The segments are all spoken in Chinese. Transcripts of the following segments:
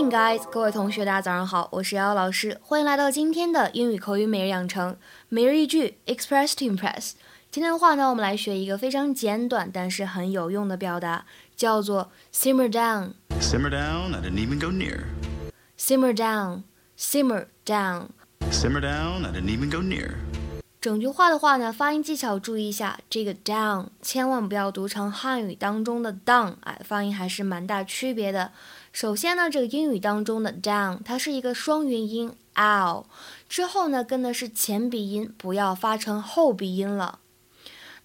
Morning, guys！各位同学，大家早上好，我是瑶瑶老师，欢迎来到今天的英语口语每日养成每日一句 Express to Impress。今天的话呢，我们来学一个非常简短但是很有用的表达，叫做 simmer down。 Simmer down, I didn't even go near. simmer down, simmer down。 Simmer down, I didn't even go near. 整句话的话呢，发音技巧注意一下，这个 down 千万不要读成汉语当中的 down，哎，发音还是蛮大区别的。首先呢，这个英语当中的 down 它是一个双元音 ow，之后呢跟的是前鼻音，不要发成后鼻音了。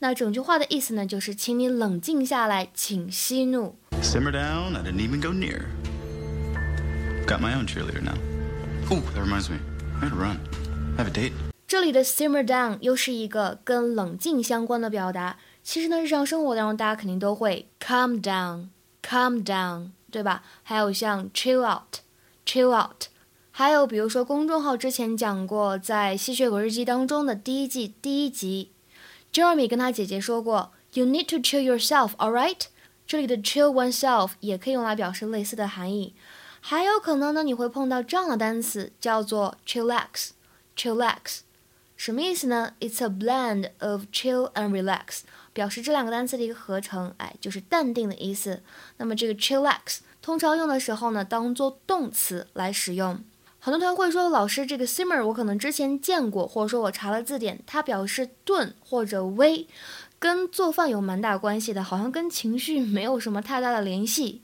那整句话的意思呢，就是请你冷静下来，请息怒。Simmer down, I didn't even go near. Got my own cheerleader now. Ooh, that reminds me. I gotta run. I have a date. 这里的 simmer down 又是一个跟冷静相关的表达。其实呢，日常生活当中大家肯定都会 calm down，calm down，对吧？还有像 chill out，chill out，还有比如说公众号之前讲过，在《吸血鬼日记》当中的第一季第一集，Jeremy 跟他姐姐说过，You need to chill yourself，all right？这里的 chill oneself 也可以用来表示类似的含义。还有可能呢，你会碰到这样的单词，叫做 chillax，chillax。什么意思呢？It's a blend of chill and relax，表示这两个单词的一个合成，哎，就是淡定的意思。那么这个 chillax 通常用的时候呢，当做动词来使用。很多同学会说，老师，这个 simmer 我可能之前见过，或者说我查了字典，它表示炖或者煨，跟做饭有蛮大关系的，好像跟情绪没有什么太大的联系。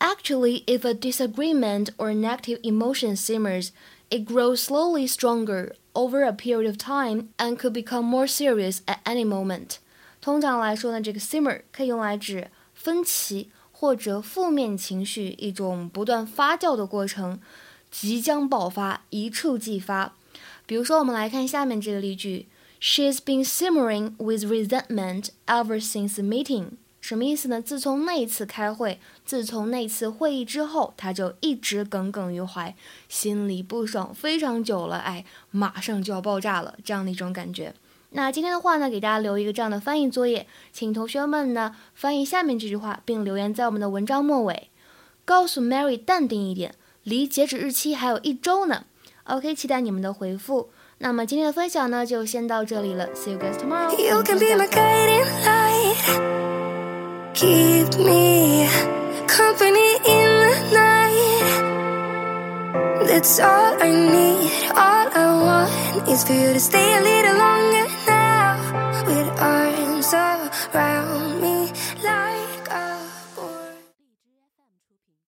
Actually, if a disagreement or negative emotion simmers, it grows slowly stronger over a period of time and could become more serious at any moment. 通常来说呢，这个 simmer 可以用来指分歧或者负面情绪一种不断发酵的过程，即将爆发，一触即发。比如说，我们来看下面这个例句：She's been simmering with resentment ever since the meeting. 什么意思呢？自从那一次开会，自从那次会议之后，他就一直耿耿于怀，心里不爽非常久了，哎，马上就要爆炸了，这样的一种感觉。那今天的话呢，给大家留一个这样的翻译作业，请同学们呢翻译下面这句话，并留言在我们的文章末尾，告诉 Mary 淡定一点，离截止日期还有一周呢。OK，期待你们的回复。那么今天的分享呢，就先到这里了，See you guys tomorrow。Keep me company in the night. That's all I need. All I want is for you to stay a little longer now. With arms around.